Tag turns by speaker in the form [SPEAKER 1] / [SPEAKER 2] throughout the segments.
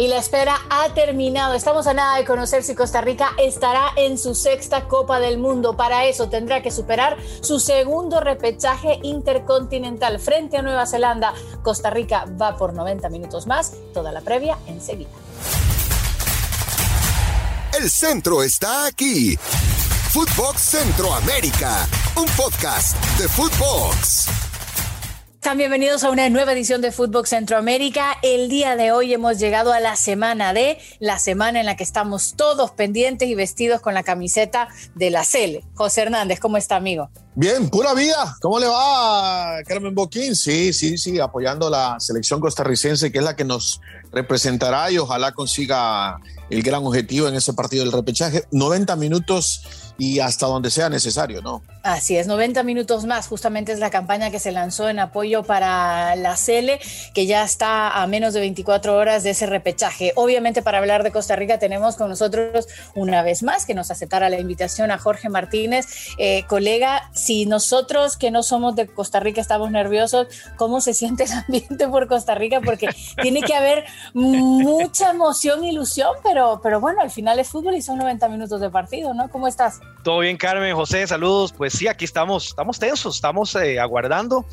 [SPEAKER 1] Y la espera ha terminado. Estamos a nada de conocer si Costa Rica estará en su sexta Copa del Mundo. Para eso tendrá que superar su segundo repechaje intercontinental frente a Nueva Zelanda. Costa Rica va por 90 minutos más. Toda la previa enseguida.
[SPEAKER 2] El centro está aquí. Footbox Centroamérica, un podcast de Footbox.
[SPEAKER 1] Bienvenidos a una nueva edición de Fútbol Centroamérica. El día de hoy hemos llegado a la semana de la semana en la que estamos todos pendientes y vestidos con la camiseta de la Cele. José Hernández, ¿cómo está, amigo?
[SPEAKER 3] Bien, pura vida. ¿Cómo le va, Carmen Boquín? Sí, sí, sí, apoyando la selección costarricense, que es la que nos representará y ojalá consiga el gran objetivo en ese partido del repechaje. 90 minutos y hasta donde sea necesario, ¿no?
[SPEAKER 1] Así es, 90 minutos más, justamente es la campaña que se lanzó en apoyo para la CELE, que ya está a menos de 24 horas de ese repechaje. Obviamente para hablar de Costa Rica tenemos con nosotros una vez más que nos aceptara la invitación a Jorge Martínez, eh, colega, si nosotros que no somos de Costa Rica estamos nerviosos, ¿cómo se siente el ambiente por Costa Rica? Porque tiene que haber mucha emoción, ilusión, pero, pero bueno, al final es fútbol y son 90 minutos de partido, ¿no? ¿Cómo estás?
[SPEAKER 4] Todo bien, Carmen, José, saludos. Pues sí, aquí estamos, estamos tensos, estamos eh, aguardando.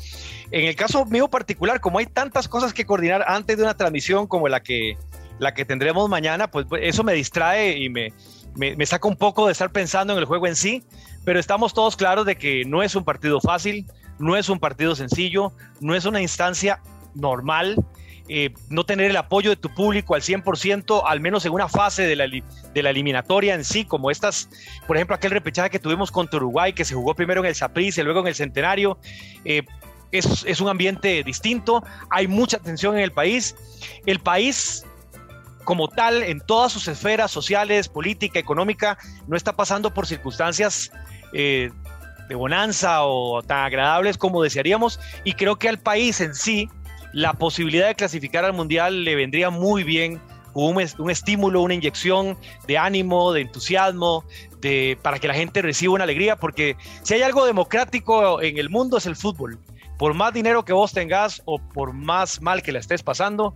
[SPEAKER 4] En el caso mío particular, como hay tantas cosas que coordinar antes de una transmisión como la que, la que tendremos mañana, pues, pues eso me distrae y me, me, me saca un poco de estar pensando en el juego en sí, pero estamos todos claros de que no es un partido fácil, no es un partido sencillo, no es una instancia normal. Eh, no tener el apoyo de tu público al 100%, al menos en una fase de la, de la eliminatoria en sí, como estas, por ejemplo, aquel repechaje que tuvimos contra Uruguay, que se jugó primero en el Saprissa y luego en el Centenario. Eh, es, un ambiente distinto, hay mucha tensión en el país. El país como tal, en todas sus esferas sociales, política, económica, no está pasando por circunstancias eh, de bonanza o tan agradables como desearíamos. Y creo que al país en sí, la posibilidad de clasificar al Mundial le vendría muy bien un, un, estímulo, una inyección de ánimo, de entusiasmo, de, para que la gente reciba una alegría, porque si hay algo democrático en el mundo es el fútbol. Por más dinero que vos tengas o por más mal que la estés pasando,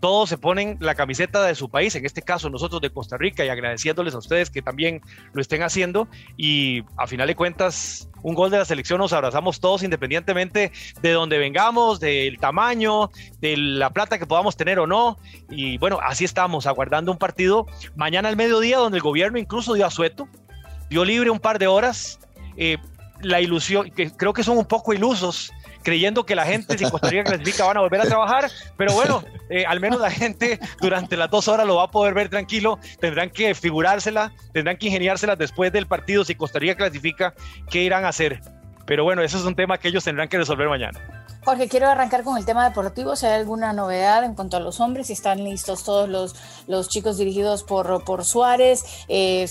[SPEAKER 4] todos se ponen la camiseta de su país, en este caso nosotros de Costa Rica, y agradeciéndoles a ustedes que también lo estén haciendo. Y a final de cuentas, un gol de la selección nos abrazamos todos independientemente de donde vengamos, del tamaño, de la plata que podamos tener o no. Y bueno, así estamos, aguardando un partido mañana al mediodía, donde el gobierno incluso dio asueto, dio libre un par de horas. Eh, la ilusión, que creo que son un poco ilusos creyendo que la gente, si Costa Rica clasifica, van a volver a trabajar, pero bueno, eh, al menos la gente durante las dos horas lo va a poder ver tranquilo, tendrán que figurársela, tendrán que ingeniársela después del partido, si Costa Rica clasifica, qué irán a hacer. Pero bueno, eso es un tema que ellos tendrán que resolver mañana.
[SPEAKER 1] Jorge, quiero arrancar con el tema deportivo. Si hay alguna novedad en cuanto a los hombres, si están listos todos los, los chicos dirigidos por, por Suárez, eh,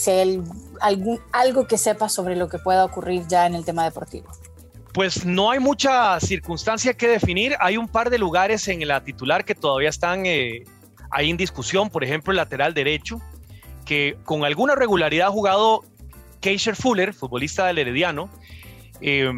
[SPEAKER 1] algún, algo que sepa sobre lo que pueda ocurrir ya en el tema deportivo.
[SPEAKER 4] Pues no hay mucha circunstancia que definir. Hay un par de lugares en la titular que todavía están eh, ahí en discusión. Por ejemplo, el lateral derecho, que con alguna regularidad ha jugado Keisher Fuller, futbolista del Herediano. Eh,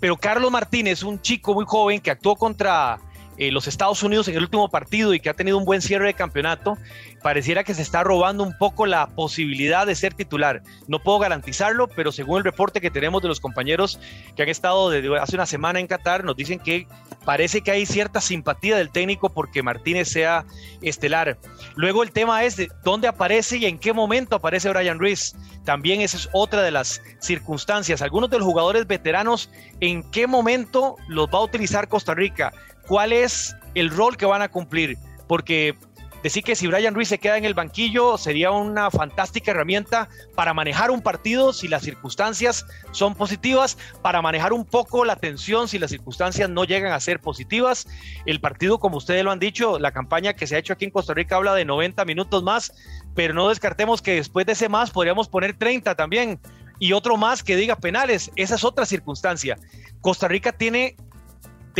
[SPEAKER 4] pero Carlos Martínez, un chico muy joven que actuó contra eh, los Estados Unidos en el último partido y que ha tenido un buen cierre de campeonato, pareciera que se está robando un poco la posibilidad de ser titular. No puedo garantizarlo, pero según el reporte que tenemos de los compañeros que han estado desde hace una semana en Qatar, nos dicen que parece que hay cierta simpatía del técnico porque Martínez sea estelar. Luego el tema es de dónde aparece y en qué momento aparece Brian Ruiz. También esa es otra de las circunstancias. Algunos de los jugadores veteranos, en qué momento los va a utilizar Costa Rica cuál es el rol que van a cumplir, porque decir que si Brian Ruiz se queda en el banquillo sería una fantástica herramienta para manejar un partido si las circunstancias son positivas, para manejar un poco la tensión si las circunstancias no llegan a ser positivas. El partido, como ustedes lo han dicho, la campaña que se ha hecho aquí en Costa Rica habla de 90 minutos más, pero no descartemos que después de ese más podríamos poner 30 también y otro más que diga penales. Esa es otra circunstancia. Costa Rica tiene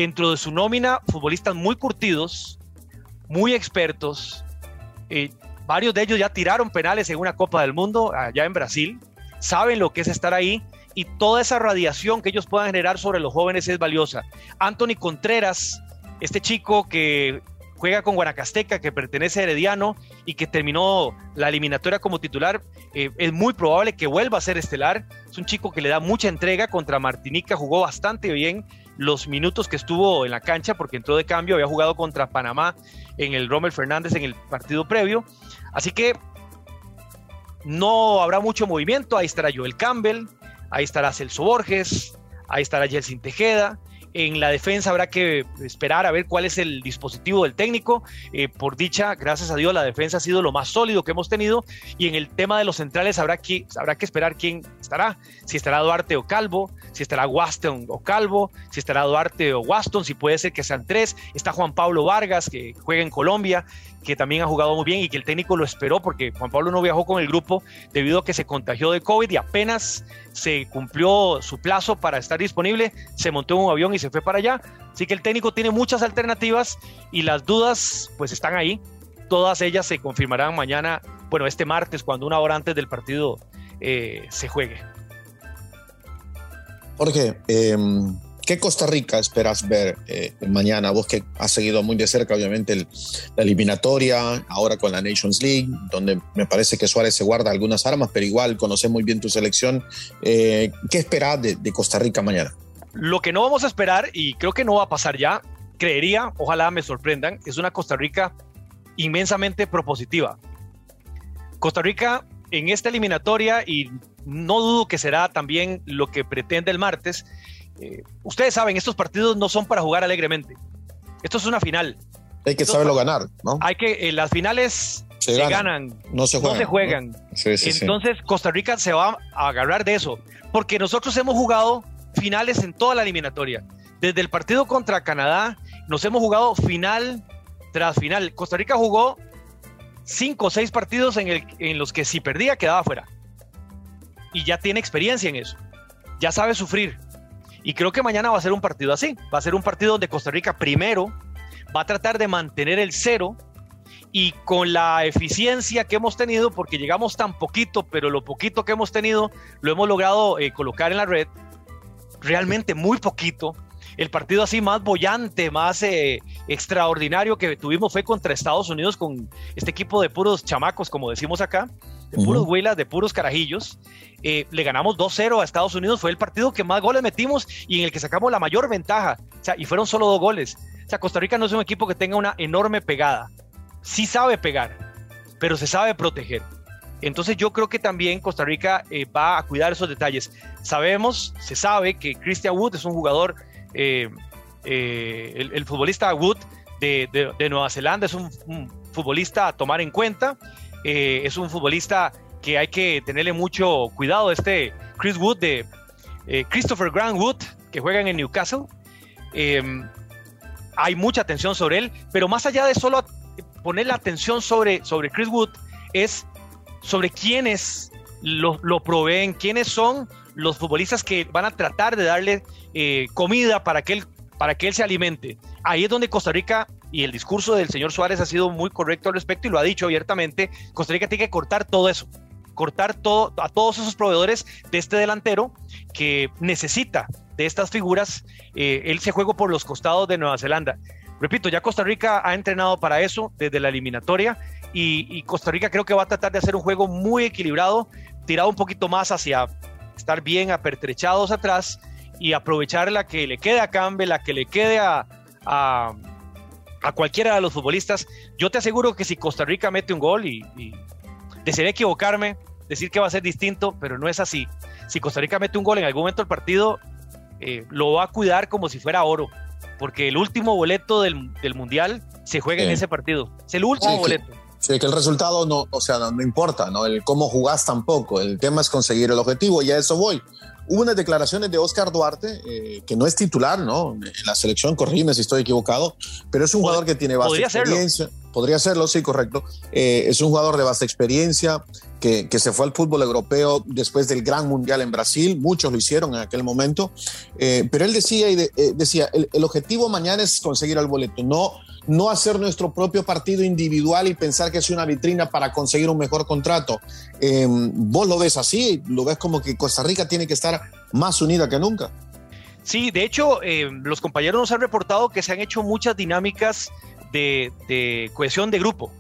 [SPEAKER 4] dentro de su nómina futbolistas muy curtidos, muy expertos. Eh, varios de ellos ya tiraron penales en una Copa del Mundo allá en Brasil, saben lo que es estar ahí y toda esa radiación que ellos puedan generar sobre los jóvenes es valiosa. Anthony Contreras, este chico que juega con Guanacasteca, que pertenece a Herediano y que terminó la eliminatoria como titular. Eh, es muy probable que vuelva a ser estelar. Es un chico que le da mucha entrega contra Martinica, jugó bastante bien los minutos que estuvo en la cancha porque entró de cambio, había jugado contra Panamá en el Rommel Fernández en el partido previo. Así que no habrá mucho movimiento. Ahí estará Joel Campbell, ahí estará Celso Borges, ahí estará Jelsin Tejeda. En la defensa habrá que esperar a ver cuál es el dispositivo del técnico. Eh, por dicha, gracias a Dios, la defensa ha sido lo más sólido que hemos tenido. Y en el tema de los centrales habrá que, habrá que esperar quién estará. Si estará Duarte o Calvo, si estará Waston o Calvo, si estará Duarte o Waston, si puede ser que sean tres. Está Juan Pablo Vargas, que juega en Colombia que también ha jugado muy bien y que el técnico lo esperó porque Juan Pablo no viajó con el grupo debido a que se contagió de COVID y apenas se cumplió su plazo para estar disponible, se montó en un avión y se fue para allá. Así que el técnico tiene muchas alternativas y las dudas pues están ahí. Todas ellas se confirmarán mañana, bueno, este martes, cuando una hora antes del partido eh, se juegue.
[SPEAKER 3] Jorge, eh, ¿Qué Costa Rica esperas ver eh, mañana? Vos que has seguido muy de cerca, obviamente, la eliminatoria, ahora con la Nations League, donde me parece que Suárez se guarda algunas armas, pero igual conoce muy bien tu selección. Eh, ¿Qué esperas de, Costa Rica mañana?
[SPEAKER 4] Lo que no vamos a esperar, y creo que no va a pasar ya, creería, ojalá me sorprendan, es una Costa Rica inmensamente propositiva. Costa Rica en esta eliminatoria, y no dudo que será también lo que pretende el martes, eh, ustedes saben, estos partidos no son para jugar alegremente. Esto es una final.
[SPEAKER 3] Hay que saberlo ganar, ¿no?
[SPEAKER 4] Hay que, eh, las finales se, ganan,
[SPEAKER 3] no se juegan.
[SPEAKER 4] Entonces Costa Rica se va a agarrar de eso, porque nosotros hemos jugado finales en toda la eliminatoria. Desde el partido contra Canadá, nos hemos jugado final tras final. Costa Rica jugó cinco o seis partidos en, el, en los que si perdía quedaba fuera. Y ya tiene experiencia en eso. Ya sabe sufrir. Y creo que mañana va a ser un partido así. Va a ser un partido donde Costa Rica primero va a tratar de mantener el cero y con la eficiencia que hemos tenido, porque llegamos tan poquito, pero lo poquito que hemos tenido lo hemos logrado eh, colocar en la red, realmente muy poquito. El partido así más bollante, más eh, extraordinario que tuvimos fue contra Estados Unidos con este equipo de puros chamacos, como decimos acá de puros huilas, de puros carajillos. Eh, le ganamos 2-0 a Estados Unidos, fue el partido que más goles metimos y en el que sacamos la mayor ventaja. O sea, y fueron solo dos goles. O sea, Costa Rica no es un equipo que tenga una enorme pegada. Sí sabe pegar, pero se sabe proteger. Entonces yo creo que también Costa Rica eh, va a cuidar esos detalles. Sabemos, se sabe que Christian Wood es un jugador, eh, el, futbolista Wood de, Nueva Zelanda es un futbolista a tomar en cuenta eh, es un futbolista que hay que tenerle mucho cuidado. Este Chris Wood de eh, Christopher Grant Wood, que juega en el Newcastle. Em, hay mucha atención sobre él, pero más allá de solo poner la atención sobre, sobre Chris Wood, es sobre quiénes lo, lo proveen, quiénes son los futbolistas que van a tratar de darle eh, comida para que, él, para que él se alimente. Ahí es donde Costa Rica y el discurso del señor Suárez ha sido muy correcto al respecto y lo ha dicho abiertamente, Costa Rica tiene que cortar todo eso, cortar todo, a todos esos proveedores de este delantero que necesita de estas figuras eh, él se juega por los costados de Nueva Zelanda. Repito, ya Costa Rica ha entrenado para eso desde la eliminatoria y, Costa Rica creo que va a tratar de hacer un juego muy equilibrado, tirado un poquito más hacia estar bien apertrechados atrás y aprovechar la que le quede a Campbell, la que le quede a, a cualquiera de los futbolistas. Yo te aseguro que si Costa Rica mete un gol y, y desearía equivocarme, decir que va a ser distinto, pero no es así. Si Costa Rica mete un gol en algún momento del partido, eh, lo va a cuidar como si fuera oro, porque el último boleto del, Mundial se juega en ese partido. Es el último boleto.
[SPEAKER 3] sí, que el resultado no, o sea, no, importa, ¿no? El cómo jugás tampoco. El tema es conseguir el objetivo y a eso voy. Hubo unas declaraciones de Oscar Duarte, eh, que no es titular, ¿no? En la selección, corrime si estoy equivocado, pero es un jugador que tiene bastante experiencia. Podría serlo, sí, correcto. Eh, es un jugador de vasta experiencia que, que, se fue al fútbol europeo después del gran mundial en Brasil. Muchos lo hicieron en aquel momento. Eh, pero él decía, y decía el, el, objetivo mañana es conseguir el boleto, no no hacer nuestro propio partido individual y pensar que es una vitrina para conseguir un mejor contrato. Em, ¿Vos lo ves así? ¿Lo ves como que Costa Rica tiene que estar más unida que nunca?
[SPEAKER 4] Sí, de hecho, em, los compañeros nos han reportado que se han hecho muchas dinámicas de, cohesión de grupo,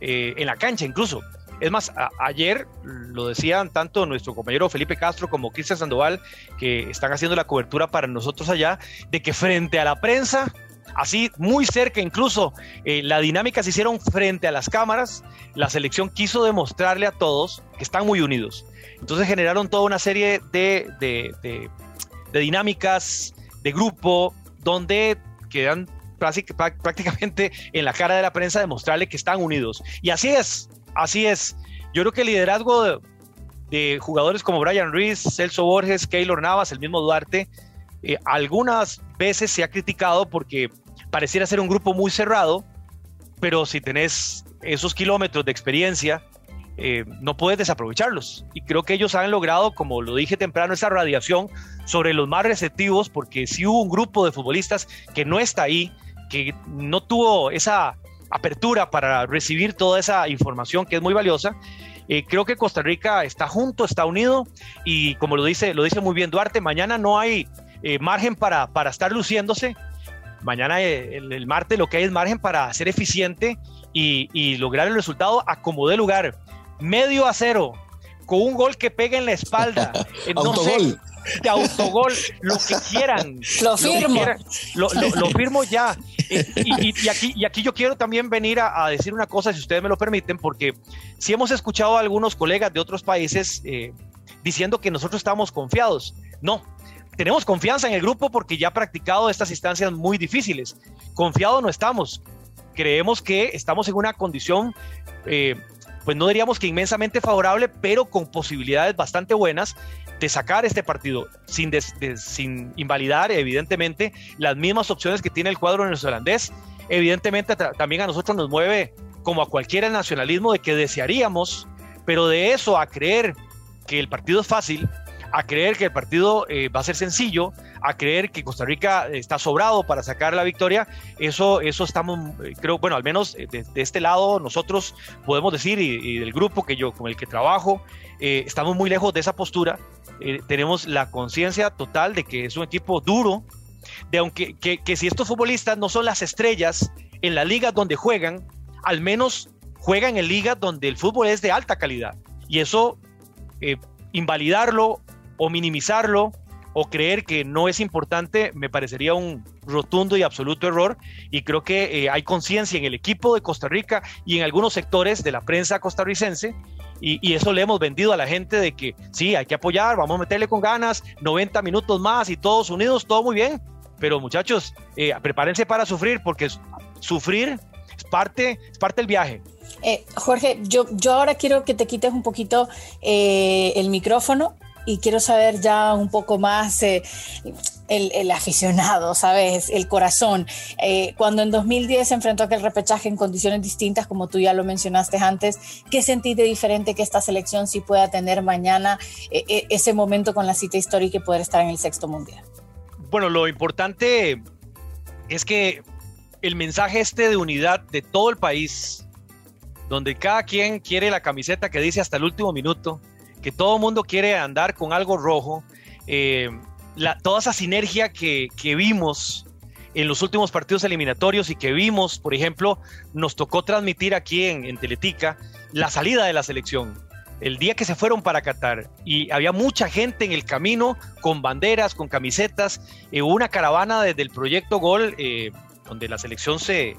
[SPEAKER 4] eh, en la cancha incluso. Es más, ayer lo decían tanto nuestro compañero Felipe Castro como Cristian Sandoval, que están haciendo la cobertura para nosotros allá, de que frente a la prensa, así muy cerca incluso, eh, la dinámica se hicieron frente a las cámaras, la selección quiso demostrarle a todos que están muy unidos. Entonces generaron toda una serie de, de, de dinámicas de grupo donde quedan prácticamente en la cara de la prensa demostrarle que están unidos. Y así es, así es. Yo creo que el liderazgo de, jugadores como Brian Ruiz, Celso Borges, Keylor Navas, el mismo Duarte, eh, algunas veces se ha criticado porque pareciera ser un grupo muy cerrado, pero si tenés esos kilómetros de experiencia, eh, no puedes desaprovecharlos. Y creo que ellos han logrado, como lo dije temprano, esa radiación sobre los más receptivos, porque si hubo un grupo de futbolistas que no está ahí, que no tuvo esa apertura para recibir toda esa información que es muy valiosa. Eh, creo que Costa Rica está junto, está unido y como lo dice, lo dice muy bien Duarte, mañana no hay eh, margen para, para estar luciéndose. Mañana eh, el, martes lo que hay es margen para ser eficiente y, lograr el resultado a como de lugar. Medio a cero, con un gol que pega en la espalda. no sé, de autogol, lo que quieran.
[SPEAKER 1] Lo firmo.
[SPEAKER 4] Lo, firmo ya. Y, aquí, y aquí yo quiero también venir a, decir una cosa, si ustedes me lo permiten, porque si hemos escuchado a algunos colegas de otros países eh, diciendo que nosotros estamos confiados. No, tenemos confianza en el grupo porque ya ha practicado estas instancias muy difíciles. Confiados no estamos. Creemos que estamos en una condición eh, pues no diríamos que inmensamente favorable, pero con posibilidades bastante buenas de sacar este partido sin, sin invalidar, evidentemente, las mismas opciones que tiene el cuadro neozelandés. Evidentemente, también a nosotros nos mueve, como a cualquiera, el nacionalismo de que desearíamos, pero de eso a creer que el partido es fácil, a creer que el partido eh, va a ser sencillo, a creer que Costa Rica está sobrado para sacar la victoria, eso, eso estamos, eh, creo, bueno, al menos eh, de, este lado nosotros podemos decir, y, del grupo que yo, con el que trabajo, estamos muy lejos de esa postura, tenemos la conciencia total de que es un equipo duro, de aunque que, que si estos futbolistas no son las estrellas en la liga donde juegan, al menos juegan en ligas donde el fútbol es de alta calidad. Y eso, invalidarlo o minimizarlo o creer que no es importante me parecería un rotundo y absoluto error y creo que eh, hay conciencia en el equipo de Costa Rica y en algunos sectores de la prensa costarricense y, eso le hemos vendido a la gente de que sí, hay que apoyar, vamos a meterle con ganas, 90 minutos más y todos unidos, todo muy bien, pero muchachos, eh, prepárense para sufrir porque sufrir es parte, es parte del viaje.
[SPEAKER 1] Eh, Jorge, yo, yo ahora quiero que te quites un poquito el micrófono y quiero saber ya un poco más eh, el, aficionado, ¿sabes? El corazón. Eh, cuando en 2010 se enfrentó a aquel repechaje en condiciones distintas, como tú ya lo mencionaste antes, ¿qué sentís de diferente que esta selección sí pueda tener mañana eh, ese momento con la cita histórica y poder estar en el sexto mundial?
[SPEAKER 4] Bueno, lo importante es que el mensaje este de unidad de todo el país, donde cada quien quiere la camiseta que dice hasta el último minuto, que todo el mundo quiere andar con algo rojo. Eh, toda esa sinergia que, vimos en los últimos partidos eliminatorios y que vimos, por ejemplo, nos tocó transmitir aquí en, Teletica la salida de la selección. El día que se fueron para Qatar y había mucha gente en el camino con banderas, con camisetas, eh, una caravana desde el proyecto Gol, eh, donde la selección se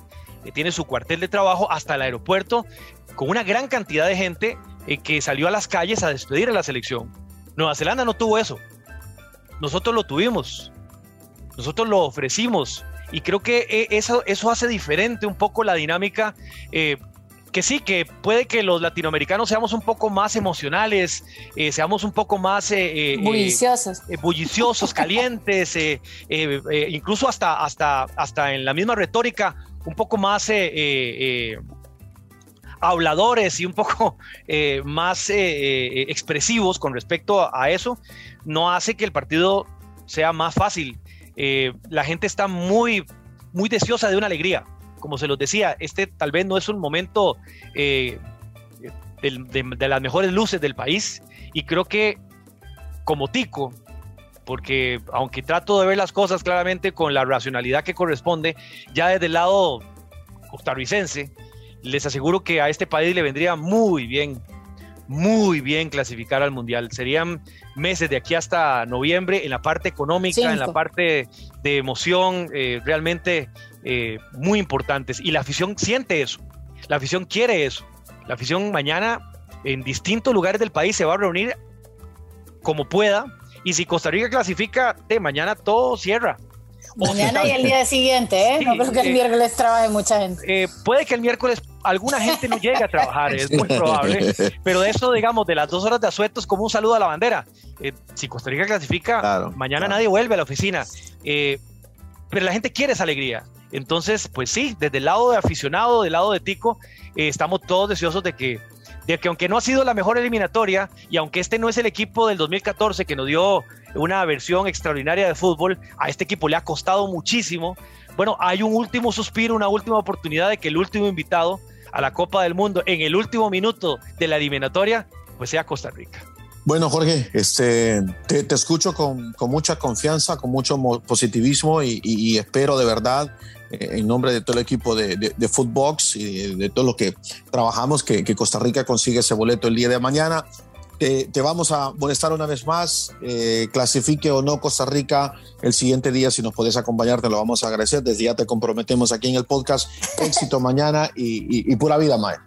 [SPEAKER 4] tiene su cuartel de trabajo, hasta el aeropuerto, con una gran cantidad de gente eh, que salió a las calles a despedir a la selección. Nueva Zelanda no tuvo eso. Nosotros lo tuvimos. Nosotros lo ofrecimos. Y creo que eh, eso, eso hace diferente un poco la dinámica. Eh, que sí, que puede que los latinoamericanos seamos un poco más emocionales, seamos un poco más
[SPEAKER 1] bulliciosos,
[SPEAKER 4] bulliciosos calientes, incluso hasta, hasta, hasta en la misma retórica, un poco más habladores y un poco eh, más eh, eh, expresivos con respecto a eso, no hace que el partido sea más fácil. la gente está muy, muy deseosa de una alegría. Como se los decía, este tal vez no es un momento de las mejores luces del país y creo que como tico, porque aunque trato de ver las cosas claramente con la racionalidad que corresponde, ya desde el lado costarricense, les aseguro que a este país le vendría muy bien, muy bien clasificar al Mundial. Serían meses de aquí hasta noviembre en la parte económica, en la parte de emoción, eh, realmente eh, muy importantes. Y la afición siente eso, la afición quiere eso. La afición mañana en distintos lugares del país se va a reunir como pueda. Y si Costa Rica clasifica, de mañana todo cierra.
[SPEAKER 1] Mañana y el día siguiente, ¿eh? no creo que el eh, miércoles trabaje mucha gente.
[SPEAKER 4] Eh, puede que el miércoles alguna gente no llegue a trabajar, es muy probable, pero de eso, digamos, de las dos horas de asueto es como un saludo a la bandera. Eh, si Costa Rica clasifica, mañana nadie vuelve a la oficina. pero la gente quiere esa alegría. Entonces, pues sí, desde el lado de aficionado, del lado de Tico, estamos todos deseosos de que de que aunque no ha sido la mejor eliminatoria y aunque este no es el equipo del 2014 que nos dio una versión extraordinaria de fútbol, a este equipo le ha costado muchísimo. Bueno, hay un último suspiro, una última oportunidad de que el último invitado a la Copa del Mundo en el último minuto de la eliminatoria, pues sea Costa Rica.
[SPEAKER 3] Bueno, Jorge, este, te, escucho con, mucha confianza, con mucho positivismo y espero de verdad eh, en nombre de todo el equipo de, de, Footbox y de, todo lo que trabajamos, que, Costa Rica consigue ese boleto el día de mañana. Te, vamos a molestar una vez más, eh, clasifique o no Costa Rica el siguiente día, si nos podés acompañar, te lo vamos a agradecer. Desde ya te comprometemos aquí en el podcast. Éxito mañana y, pura vida, Mae.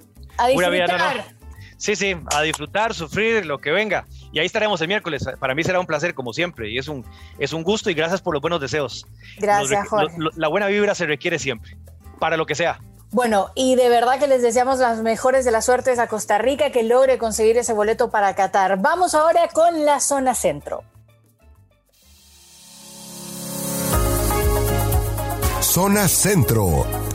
[SPEAKER 4] Pura vida, Sí, sí, a disfrutar, sufrir, lo que venga. Y ahí estaremos el miércoles. Para mí será un placer, como siempre. Y es un, es un gusto y gracias por los buenos deseos.
[SPEAKER 1] Gracias, Jorge.
[SPEAKER 4] la buena vibra se requiere siempre, para lo que sea.
[SPEAKER 1] Bueno, y de verdad que les deseamos las mejores de las suertes a Costa Rica que logre conseguir ese boleto para Qatar. Vamos ahora con la zona centro.
[SPEAKER 2] Zona centro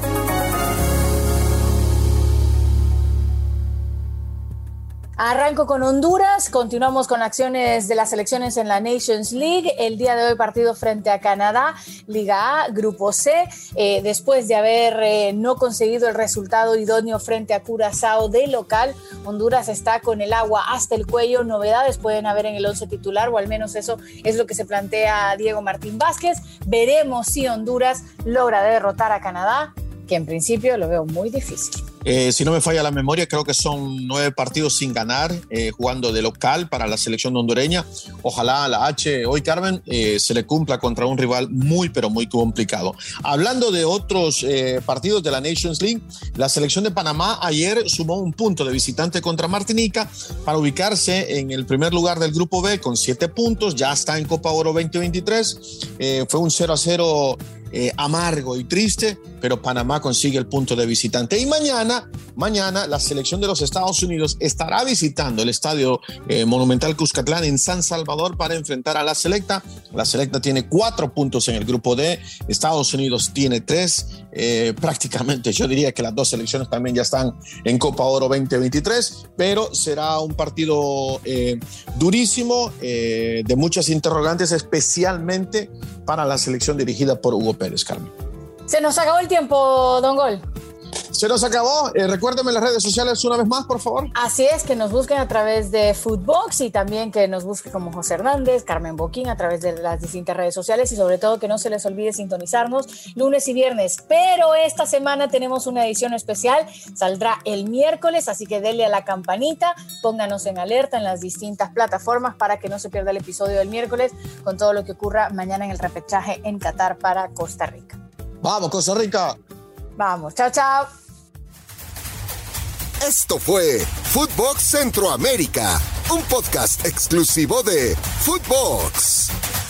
[SPEAKER 1] Arranco con Honduras, continuamos con acciones de las elecciones en la Nations League. El día de hoy partido frente a Canadá, Liga A, Grupo C. Eh, después de haber eh, no conseguido el resultado idóneo frente a Curazao de local, Honduras está con el agua hasta el cuello. Novedades pueden haber en el once titular, o al menos eso es lo que se plantea Diego Martín Vázquez. Veremos si Honduras logra derrotar a Canadá, que en principio lo veo muy difícil.
[SPEAKER 3] Eh, si no me falla la memoria, creo que son nueve partidos sin ganar, eh, jugando de local para la selección hondureña. Ojalá a la H hoy, Carmen, eh, se le cumpla contra un rival muy, pero muy complicado. Hablando de otros partidos de la Nations League, la selección de Panamá ayer sumó un punto de visitante contra Martinica para ubicarse en el primer lugar del grupo B con siete puntos. Ya está en Copa Oro 2023. fue un 0 a 0 eh, amargo y triste, pero Panamá consigue el punto de visitante. Y mañana, mañana la selección de los Estados Unidos estará visitando el estadio eh, Monumental Cuscatlán en San Salvador para enfrentar a la selecta. La selecta tiene cuatro puntos en el grupo D, Estados Unidos tiene tres. Eh, prácticamente yo diría que las dos selecciones también ya están en Copa Oro 2023, pero será un partido durísimo, de muchas interrogantes, especialmente para la selección dirigida por Hugo Pérez, Carmen.
[SPEAKER 1] Se nos acabó el tiempo, Don Gol.
[SPEAKER 3] Se nos acabó. Eh, recuérdeme las redes sociales una vez más, por favor.
[SPEAKER 1] Así es, que nos busquen a través de Footbox y también que nos busquen como José Hernández, Carmen Boquín a través de las distintas redes sociales y sobre todo que no se les olvide sintonizarnos lunes y viernes. Pero esta semana tenemos una edición especial, saldrá el miércoles, así que denle a la campanita, pónganos en alerta en las distintas plataformas para que no se pierda el episodio del miércoles con todo lo que ocurra mañana en el repechaje en Qatar para Costa Rica.
[SPEAKER 3] Vamos, Costa Rica.
[SPEAKER 1] Vamos, chao, chao.
[SPEAKER 2] Esto fue Footbox Centroamérica, un podcast exclusivo de Footbox.